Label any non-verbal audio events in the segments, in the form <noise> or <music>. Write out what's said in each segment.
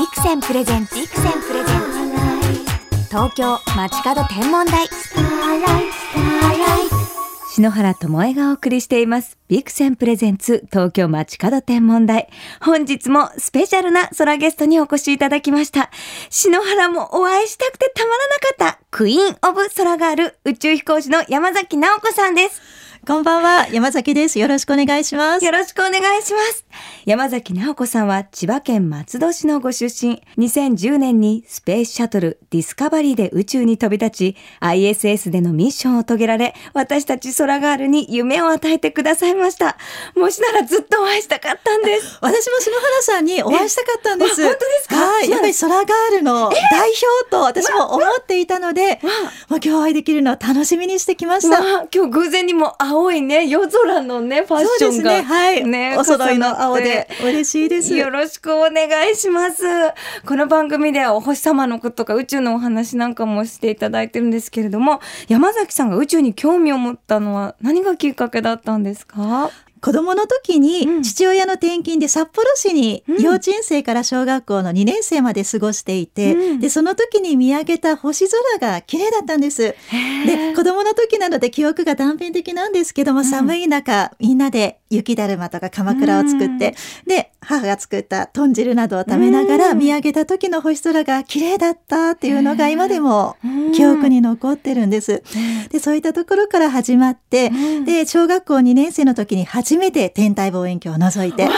ビクセンプレゼンツビクセンプレゼンツ。東京街角天文台。篠原智恵がお送りしています。ビクセンプレゼンツ東京街角天文台。本日もスペシャルな空ゲストにお越しいただきました。篠原もお会いしたくてたまらなかったクイーンオブ空がある宇宙飛行士の山崎直子さんです。こんばんは、山崎です。よろしくお願いします。よろしくお願いします。山崎直子さんは千葉県松戸市のご出身。2010年にスペースシャトルディスカバリーで宇宙に飛び立ち、ISS でのミッションを遂げられ、私たち空ガールに夢を与えてくださいました。もしならずっとお会いしたかったんです。<laughs> 私も篠原さんにお会いしたかったんです。本当ですか？はい。やっぱり空ガールの代表と私も思っていたので、まあ、今日お会いできるのを楽しみにしてきました。今日偶然にも青いね、夜空のね、ファッションが。ね、はい。ね、お揃いの青で嬉しいです。よろしくお願いします。この番組ではお星様のこととか宇宙のお話なんかもしていただいてるんですけれども、山崎さんが宇宙に興味を持ったのは何がきっかけだったんですか？子供の時に父親の転勤で札幌市に幼稚園生から小学校の2年生まで過ごしていて、うん、でその時に見上げた星空が綺麗だったんです。で子供の時なので記憶が断片的なんですけども、寒い中みんなで雪だるまとか鎌倉を作って、うん、で母が作った豚汁などを食べながら見上げた時の星空が綺麗だったっていうのが今でも記憶に残ってるんです。でそういったところから始まって、で小学校2年生の時に初初めて天体望遠鏡を覗いて。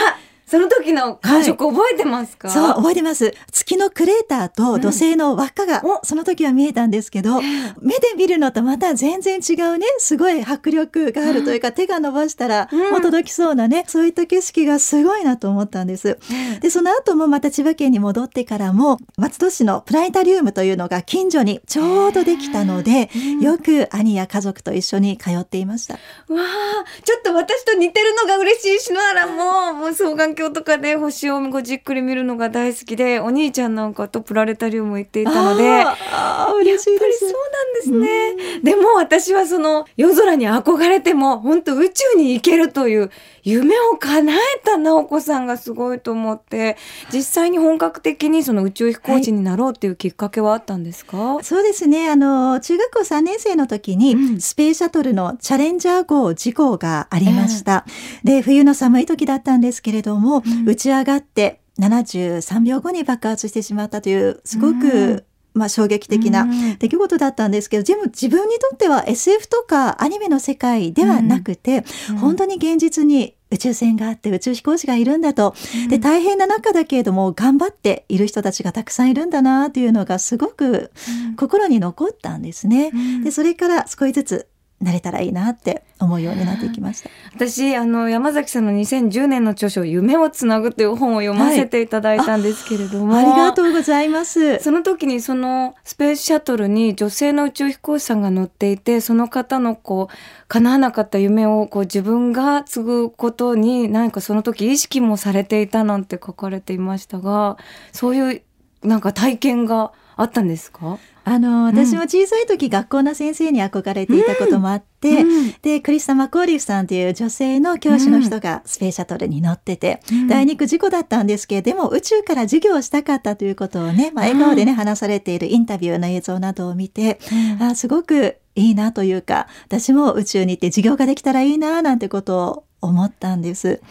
その時の感触覚えてますか、はい、そう、覚えてます。月のクレーターと土星の輪っかが、うん、その時は見えたんですけど、目で見るのとまた全然違うね、すごい迫力があるというか、うん、手が伸ばしたらもう届きそうなね、そういった景色がすごいなと思ったんです。で、その後もまた千葉県に戻ってからも、松戸市のプラネタリウムというのが近所にちょうどできたので、よく兄や家族と一緒に通っていました。わあ、ちょっと私と似てるのが嬉しい篠原も、もう双眼鏡鏡とかで星をごじっくり見るのが大好きでお兄ちゃんなんかとプラネタリウム行っていたのでああ嬉しいです。そうなんですね、でも私はその夜空に憧れても本当宇宙に行けるという夢を叶えた直子さんがすごいと思って実際に本格的にその宇宙飛行士になろうっていうきっかけはあったんですか、はい、そうですね。あの中学校3年生の時に、スペースシャトルのチャレンジャー号事故がありました、えー、で冬の寒い時だったんですけれども、うん、打ち上がって73秒後に爆発してしまったというすごく、まあ、衝撃的な出来事だったんですけど、全部自分にとっては SF とかアニメの世界ではなくて、うん、本当に現実に宇宙船があって宇宙飛行士がいるんだと、うん、で大変な中だけれども頑張っている人たちがたくさんいるんだなというのがすごく心に残ったんですね。うん、でそれから少しずつなれたらいいなって思うようになっていきました。私あの山崎さんの2010年の著書夢をつなぐという本を読ませていただいたんですけれども、はい、ありがとうございます。その時にそのスペースシャトルに女性の宇宙飛行士さんが乗っていて、その方のこう叶わなかった夢をこう自分が継ぐことに何かその時意識もされていたなんて書かれていましたが、そういうなんか体験があったんですか？あの私も小さい時、うん、学校の先生に憧れていたこともあって、うん、でクリスタ・マコーリフさんという女性の教師の人がスペースシャトルに乗ってて、うん、第2区事故だったんですけれども宇宙から授業をしたかったということをね、まあ、笑顔でね話されているインタビューの映像などを見て、あすごくいいなというか私も宇宙に行って授業ができたらいいななんてことを思ったんです。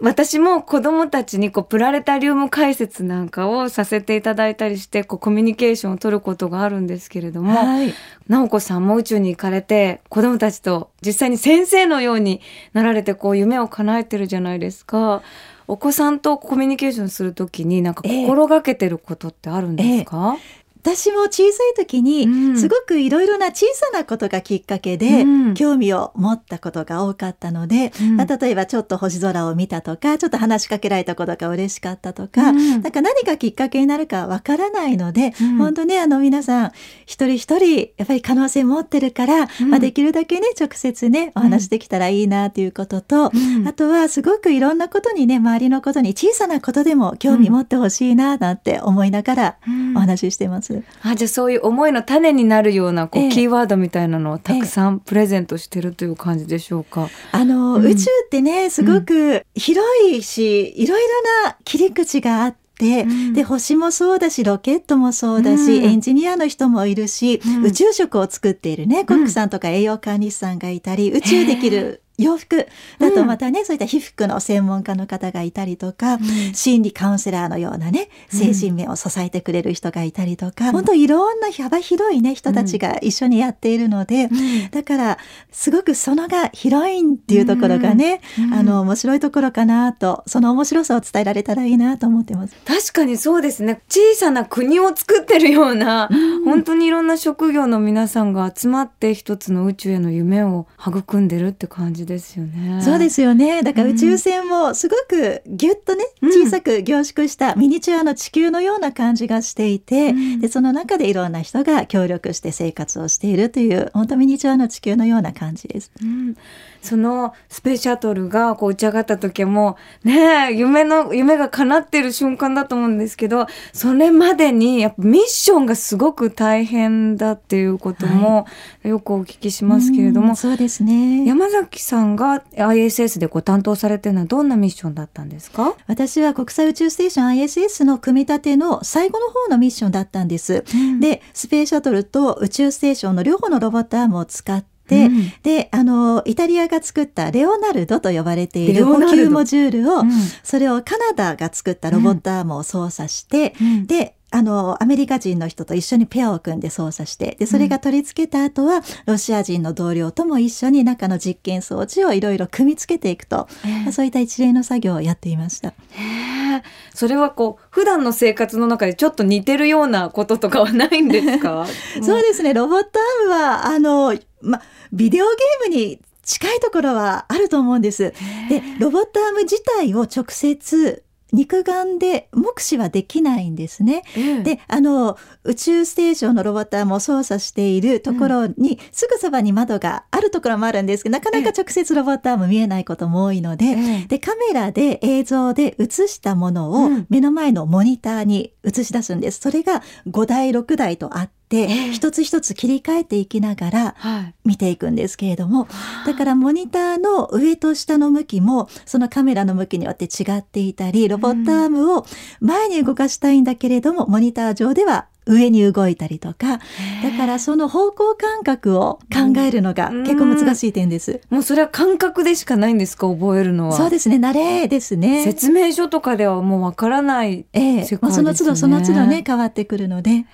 私も子供たちにこうプラネタリウム解説なんかをさせていただいたりしてこうコミュニケーションを取ることがあるんですけれども、はい、直子さんも宇宙に行かれて子供たちと実際に先生のようになられてこう夢を叶えてるじゃないですか。お子さんとコミュニケーションするときになんか心がけてることってあるんですか、ええ私も小さい時にすごくいろいろな小さなことがきっかけで興味を持ったことが多かったので、うん、まあ、例えばちょっと星空を見たとかちょっと話しかけられたことが嬉しかったとか、うん、なんか何かきっかけになるかわからないので、うん、本当ねあの皆さん一人一人やっぱり可能性持ってるから、まあ、できるだけね直接ねお話できたらいいなということと、あとはすごくいろんなことにね周りのことに小さなことでも興味持ってほしいななんて思いながらお話ししてます。。あじゃあそういう思いの種になるようなこう、えキーワードみたいなのをたくさんプレゼントしてるという感じでしょうか？あの、うん、宇宙ってねすごく広いし、いろいろな切り口があって。て、うん、で星もそうだしロケットもそうだし、うん、エンジニアの人もいるし、うん、宇宙食を作っているねコックさんとか栄養管理士さんがいたり、宇宙できる洋服。だとまたね、うん、そういった皮膚の専門家の方がいたりとか、うん、心理カウンセラーのようなね精神面を支えてくれる人がいたりとか、うん、本当いろんな幅広いね人たちが一緒にやっているので、だからすごくそのが広いんっていうところがね、あの面白いところかなとその面白さを伝えられたらいいなと思ってます。確かにそうですね。小さな国を作ってるような、本当にいろんな職業の皆さんが集まって一つの宇宙への夢を育んでるって感じですよね。そうですよね。だから宇宙船もすごくぎゅっとね、小さく凝縮したミニチュアの地球のような感じがしていて、うん、でその中でいろんな人が協力して生活をしているという本当ミニチュアの地球のような感じです。うん、そのスペースシャトルがこう打ち上がった時もね夢の夢が叶ってる瞬間だと思うんですけどそれまでにやっぱミッションがすごく大変だっていうこともよくお聞きしますけれども、はい、そうですね。山崎さんが ISS でご担当されてるのはどんなミッションだったんですか？私は国際宇宙ステーション ISS の組み立ての最後の方のミッションだったんです。うん、でスペースシャトルと宇宙ステーションの両方のロボットアームを使ってで、うん、で、あの、イタリアが作ったレオナルドと呼ばれている補給モジュールを、うん、それをカナダが作ったロボットアームを操作して、うん、で、あの、アメリカ人の人と一緒にペアを組んで操作して、で、それが取り付けた後は、ロシア人の同僚とも一緒に中の実験装置をいろいろ組み付けていくと、えー、そういった一連の作業をやっていました。それはこう、普段の生活の中でちょっと似てるようなこととかはないんですか？<laughs> そうですね、ロボットアームは、あの、ま、ビデオゲームに近いところはあると思うんです。で、ロボットアーム自体を直接肉眼で目視はできないんですね。うん、であの宇宙ステーションのロボットも操作しているところに、うん、すぐそばに窓があるところもあるんですけどなかなか直接ロボットアーム見えないことも多いのでうん、でカメラで映像で映したものを目の前のモニターに映し出すんです。それが5台6台とあって、一つ一つ切り替えていきながら見ていくんですけれども、だからモニターの上と下の向きもそのカメラの向きによって違っていたりロボットアームを前に動かしたいんだけれども、モニター上では上に動いたりとかだからその方向感覚を考えるのが結構難しい点です、うん、もうそれは感覚でしかないんですか？覚えるのは。そうですね。慣れですね。説明書とかではもうわからないええ。ー、まあ、その都度その都度ね変わってくるので。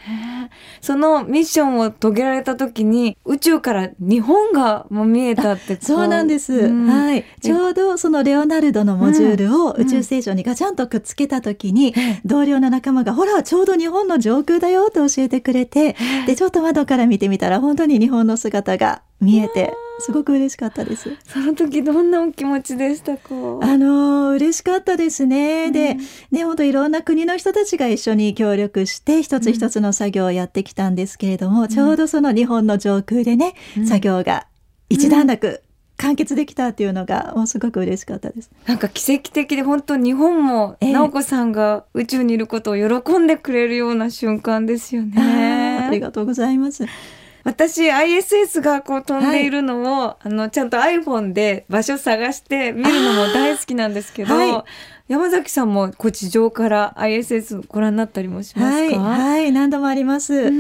そのミッションを遂げられた時に宇宙から日本がもう見えたってそうなんです、うん、はい。ちょうどそのレオナルドのモジュールを宇宙ステーションにガチャンとくっつけた時に、同僚の仲間がほらちょうど日本の上空だよと教えてくれてでちょっと窓から見てみたら本当に日本の姿が見えてすごく嬉しかったです。その時どんなお気持ちでしたか？あの嬉しかったですね。うん、で、ね本当いろんな国の人たちが一緒に協力して一つ一つの作業をやってきたんですけれども、うん、ちょうどその日本の上空でね、うん、作業が一段落完結できたっていうのがもうすごく嬉しかったです。なんか奇跡的で本当日本も直子さんが宇宙にいることを喜んでくれるような瞬間ですよね。ありがとうございます。私 ISS がこう飛んでいるのを、はい、あのちゃんと iPhone で場所探して見るのも大好きなんですけど、はい、山崎さんもこう地上から ISS ご覧になったりもしますか、はい、はい、何度もあります。あ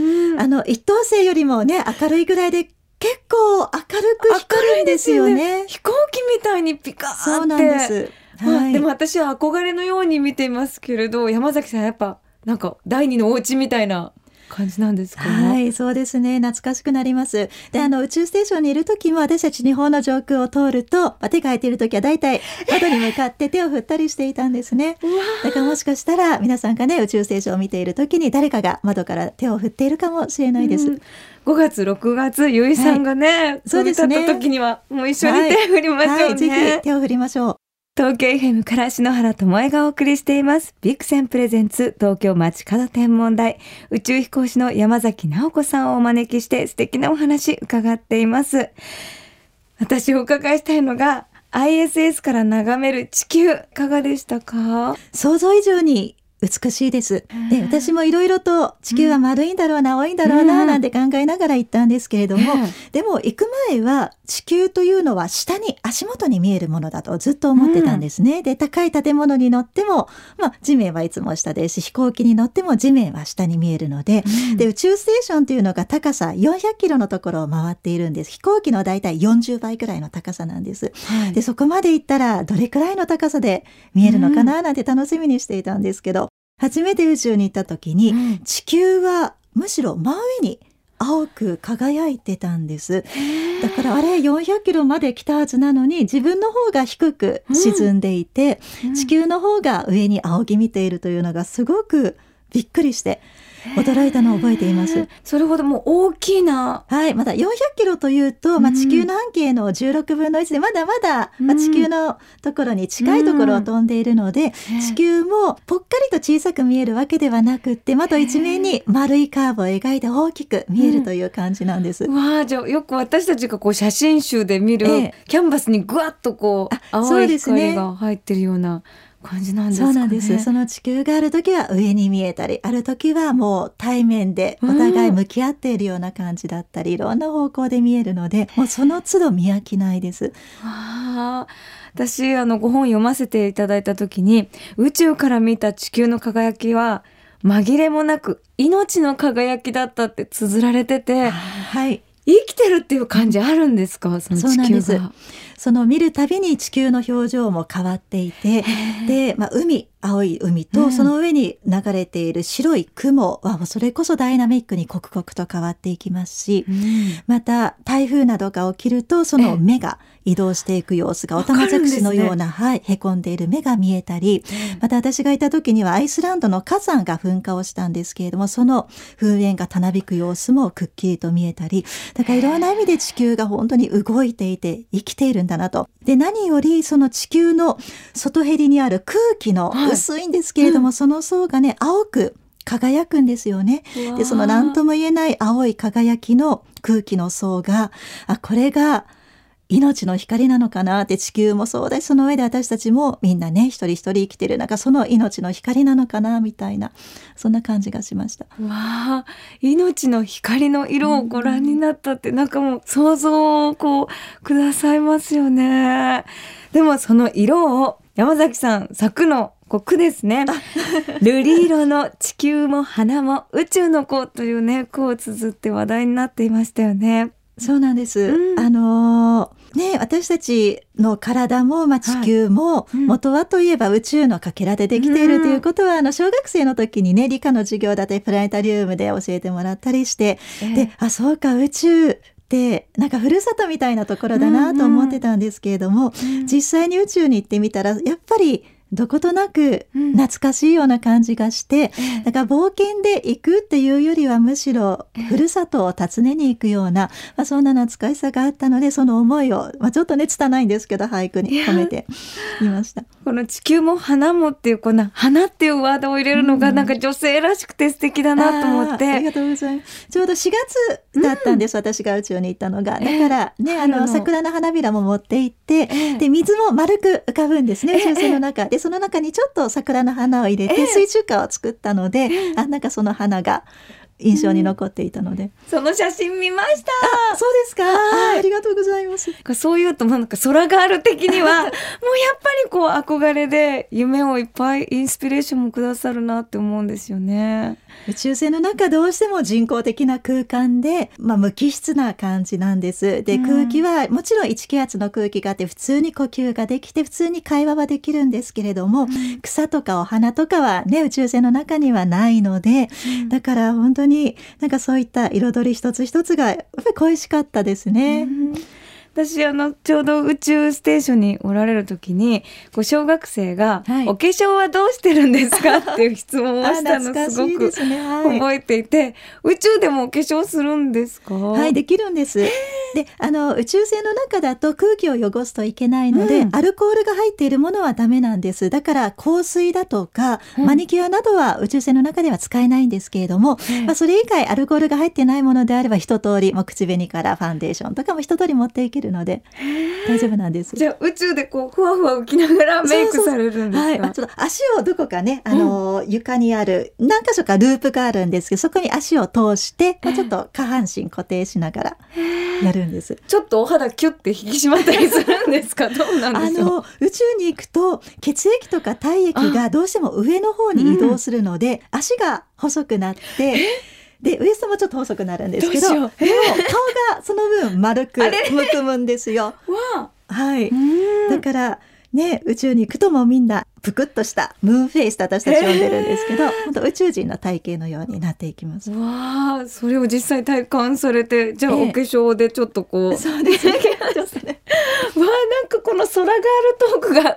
の一等星よりもね明るいぐらいで結構明るく光るんですよね。ね飛行機みたいにピカーって。そうなんです。はい、でも私は憧れのように見ていますけれど山崎さんやっぱなんか第二のお家みたいな感じなんですか？はいそうですね。懐かしくなります。であの宇宙ステーションにいる時も私たち日本の上空を通ると、まあ、手が空いている時は大体窓に向かって手を振ったりしていたんですね。<laughs> だからもしかしたら皆さんがね宇宙ステーションを見ている時に誰かが窓から手を振っているかもしれないです、うん。5月6月ゆいさんがね、はい、そうですね。時にはもう一緒に手を振りましょうね、はいはい、ぜひ手を振りましょう東京 FM から篠原智恵がお送りしています。ビクセンプレゼンツ東京街角天文台宇宙飛行士の山崎直子さんをお招きして素敵なお話伺っています。私お伺いしたいのが ISS から眺める地球いかがでしたか？想像以上に美しいです。で、私もいろいろと地球は丸いんだろうな、青いんだろうな、なんて考えながら行ったんですけれども、でも行く前は地球というのは下に足元に見えるものだとずっと思ってたんですね。で、高い建物に乗っても、まあ地面はいつも下ですし、飛行機に乗っても地面は下に見えるので、で、宇宙ステーションというのが高さ400キロのところを回っているんです。飛行機のだいたい40倍くらいの高さなんです。はい、で、そこまで行ったらどれくらいの高さで見えるのかななんて楽しみにしていたんですけど、初めて宇宙に行った時に、うん、地球はむしろ真上に青く輝いてたんです。だからあれ400キロまで来たはずなのに自分の方が低く沈んでいて、うん、地球の方が上に仰ぎ見ているというのがすごくびっくりして <laughs> 驚いたのを覚えています。それほどもう大きな。はい。まだ400キロというと、まあ、地球の半径の16分の1で、まだまだ、まあ、地球のところに近いところを飛んでいるので、地球もぽっかりと小さく見えるわけではなくって、窓一面に丸いカーブを描いて大きく見えるという感じなんです。わあ、じゃあよく私たちがこう写真集で見る、キャンバスにぐわっとこう、青い光が入ってるような。感じなんですか、ね、そうなんです。その地球がある時は上に見えたり、ある時はもう対面でお互い向き合っているような感じだったり、うん、いろんな方向で見えるので、もうその都度見飽きないです。あ私あのご本読ませていただいた時に宇宙から見た地球の輝きは紛れもなく命の輝きだったって綴られてて、はい、生きてるっていう感じあるんですか？その地球が。その見るたびに地球の表情も変わっていてで、まあ、海青い海とその上に流れている白い雲はそれこそダイナミックに刻々と変わっていきますし、また台風などが起きるとその目が移動していく様子がオタマジャクシのような、ね、はい、へこんでいる目が見えたり、また私がいた時にはアイスランドの火山が噴火をしたんですけれども、その噴煙がたなびく様子もくっきりと見えたり、だからいろんな意味で地球が本当に動いていて生きているんだなと。で、何よりその地球の外へりにある空気の薄いんですけれども、はいうん、その層がね、青く輝くんですよね。で、その何とも言えない青い輝きの空気の層が、あ、これが命の光なのかなって地球もそうだしその上で私たちもみんなね一人一人生きてるなんかその命の光なのかなみたいなそんな感じがしました。わあ命の光の色をご覧になったって、うん、なんかもう想像をこうくださいますよね。でもその色を山崎さん作の句ですね。瑠璃色の地球も花も宇宙の子というね句を綴って話題になっていましたよね。そうなんです。うん、あのー、ね、私たちの体も、まあ、地球も、元はといえば宇宙のかけらでできているということは、あの、小学生の時にね、理科の授業だったり、プラネタリウムで教えてもらったりして、えー、で、あ、そうか、宇宙、ってなんかふるさとみたいなところだなと思ってたんですけれども、うん。うん、実際に宇宙に行ってみたらやっぱりどことなく懐かしいような感じがして、うん、だから冒険で行くっていうよりはむしろふるさとを訪ねに行くような、まあ、そんな懐かしさがあったのでその思いを、まあ、ちょっとね拙いんですけど俳句に込めてみました。この地球も花もっていうこの花っていうワードを入れるのがなんか女性らしくて素敵だなと思って、うん、ありがとうございます。ちょうど4月だったんです、うん、私が宇宙に行ったのが。だからね、えー、あの桜の花びらも持って行って、えー、で水も丸く浮かぶんですね宇宙船の中。でその中にちょっと桜の花を入れて水中花を作ったので、あなんかその花が印象に残っていたので、うん、その写真見ました。あそうですか。あありがとうございます。そういうとなんか空がある的にはもうやっぱりこう憧れで夢をいっぱいインスピレーションもくださるなって思うんですよね宇宙船の中どうしても人工的な空間で、まあ、無機質な感じなんです。で、空気はもちろん1気圧の空気があって普通に呼吸ができて普通に会話はできるんですけれども、うん、草とかお花とかはね宇宙船の中にはないので、うん、だから本当当になんかそういった彩り一つ一つがやっぱり恋しかったですね。私あのちょうど宇宙ステーションにおられる時にこう小学生が、はい、お化粧はどうしてるんですか? <laughs>」っていう質問をしたのすごく覚えていて、宇宙でもお化粧するんですか？はいできるんです。であの宇宙船の中だと空気を汚すといけないので、うん、アルコールが入っているものはダメなんです。だから香水だとか、うん、マニキュアなどは宇宙船の中では使えないんですけれども、うん、まあ、それ以外アルコールが入ってないものであれば一通りもう口紅からファンデーションとかも一通り持っていけるるので大丈夫なんです。じゃあ宇宙でこうふわふわ浮きながらメイクされるんですか？はい、ちょっと足をどこかねあの、うん、床にある何箇所かループがあるんですけどそこに足を通して、まあ、ちょっと下半身固定しながらやるんです。ちょっとお肌キュッて引き締まったりするんですか？<laughs> どうなんですか宇宙に行くと血液とか体液がどうしても上の方に移動するので、うん、足が細くなって。でウエストもちょっと細くなるんですけどでも顔がその分丸くむくむんですよ。はい、だからね、宇宙に行くともみんなぷくっとしたムーンフェイスと私たち呼んでるんですけど、本当宇宙人の体型のようになっていきます。わあ、それを実際体感されて、じゃあお化粧でちょっとこう。そうですね。<laughs> わあ、なんかこの空ガールトークが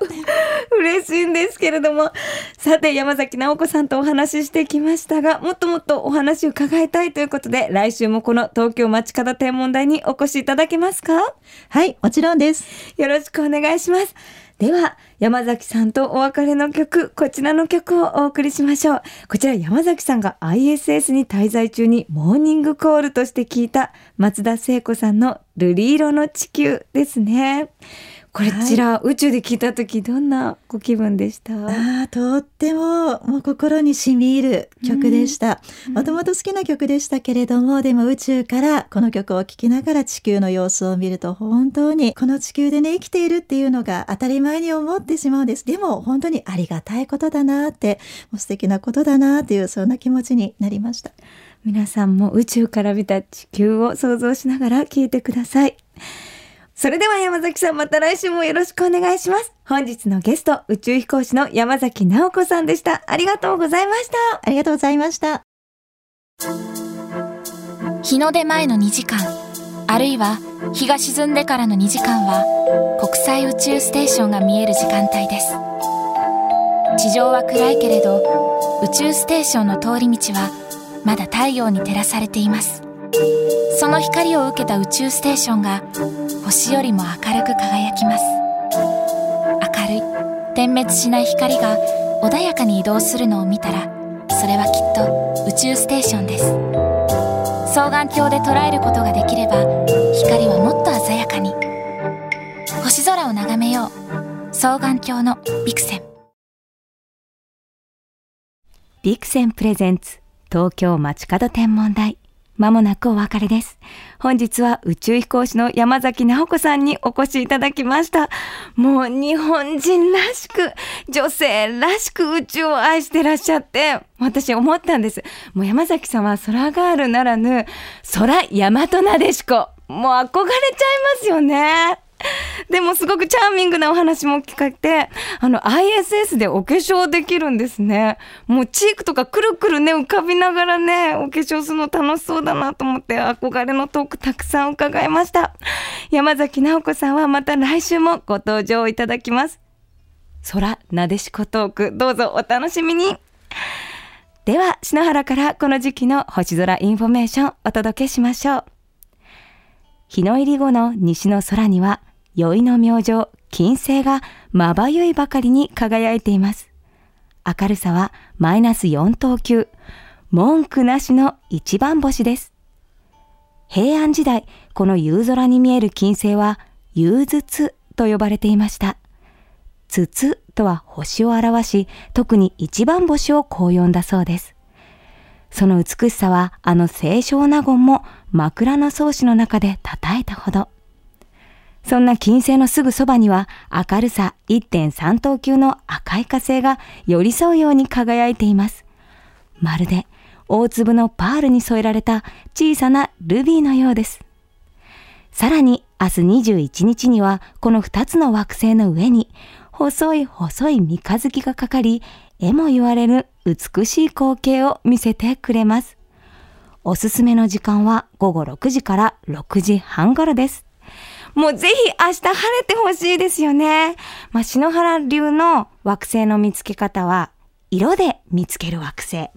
嬉しいんですけれども。さて、山崎直子さんとお話ししてきましたが、もっともっとお話を伺いたいということで、来週もこの東京街角天文台にお越しいただけますか？はい、もちろんです。よろしくお願いします。では、山崎さんとお別れの曲、こちらの曲をお送りしましょう。こちら山崎さんが ISS に滞在中にモーニングコールとして聞いた松田聖子さんの瑠璃色の地球ですね。こちら、はい、宇宙で聞いた時どんなご気分でした？あとってももう心に染み入る曲でした。もともと好きな曲でしたけれどもでも宇宙からこの曲を聴きながら地球の様子を見ると本当にこの地球でね生きているっていうのが当たり前に思ってしまうんです。でも本当にありがたいことだなってもう素敵なことだなっていうそんな気持ちになりました。皆さんも宇宙から見た地球を想像しながら聞いてくださいそれでは山崎さんまた来週もよろしくお願いします。本日のゲスト、宇宙飛行士の山崎直子さんでした。ありがとうございました。ありがとうございました。日の出前の2時間、あるいは日が沈んでからの2時間は、国際宇宙ステーションが見える時間帯です。地上は暗いけれど、宇宙ステーションの通り道は、まだ太陽に照らされています。その光を受けた宇宙ステーションが星よりも明るく輝きます。明るい点滅しない光が穏やかに移動するのを見たらそれはきっと宇宙ステーションです。双眼鏡で捉えることができれば光はもっと鮮やかに。星空を眺めよう。双眼鏡のビクセン。ビクセンプレゼンツ東京街角天文台。まもなくお別れです。本日は宇宙飛行士の山崎直子さんにお越しいただきました。もう日本人らしく、女性らしく宇宙を愛してらっしゃって、私思ったんです。もう山崎さんは空ガールならぬ、空大和なでしこ。もう憧れちゃいますよね。もすごくチャーミングなお話も聞かれて、あの ISS でお化粧できるんですね。もうチークとかくるくるね、浮かびながらね、お化粧するの楽しそうだなと思って憧れのトークたくさん伺いました。山崎直子さんはまた来週もご登場いただきます。空なでしこトーク、どうぞお楽しみに。では、篠原からこの時期の星空インフォメーションお届けしましょう。日の入り後の西の空には宵の明星、金星がまばゆいばかりに輝いています。明るさはマイナス4等級、文句なしの一番星です。平安時代、この夕空に見える金星は、夕星と呼ばれていました。筒とは星を表し、特に一番星をこう呼んだそうです。その美しさは、あの清少納言も枕草子の中で称えたほど。そんな金星のすぐそばには明るさ1.3等級の赤い火星が寄り添うように輝いています。まるで大粒のパールに添えられた小さなルビーのようです。さらに明日21日にはこの2つの惑星の上に細い細い三日月がかかり、絵も言われる美しい光景を見せてくれます。おすすめの時間は午後6時から6時半頃です。もうぜひ明日晴れてほしいですよね。まあ、篠原流の惑星の見つけ方は、色で見つける惑星。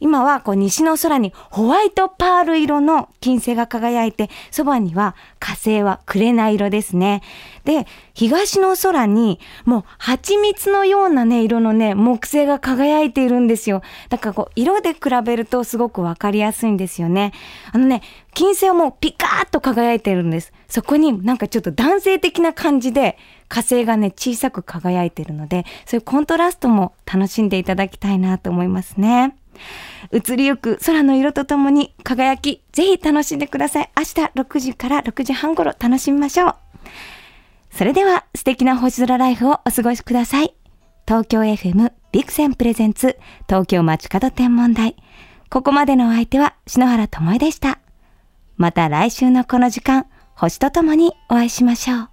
今はこう西の空にホワイトパール色の金星が輝いて、そばには火星は紅色ですね。で、東の空にもう蜂蜜のようなね、色のね、木星が輝いているんですよ。だからこう、色で比べるとすごくわかりやすいんですよね。あのね、金星はもうピカーッと輝いているんです。そこになんかちょっと男性的な感じで火星がね、小さく輝いているので、そういうコントラストも楽しんでいただきたいなと思いますね。移りゆく空の色とともに輝き、ぜひ楽しんでください。明日6時から6時半頃楽しみましょう。それでは素敵な星空ライフをお過ごしください。東京 FM ビクセンプレゼンツ東京街角天文台。ここまでのお相手は篠原智恵でした。また来週のこの時間、星とともにお会いしましょう。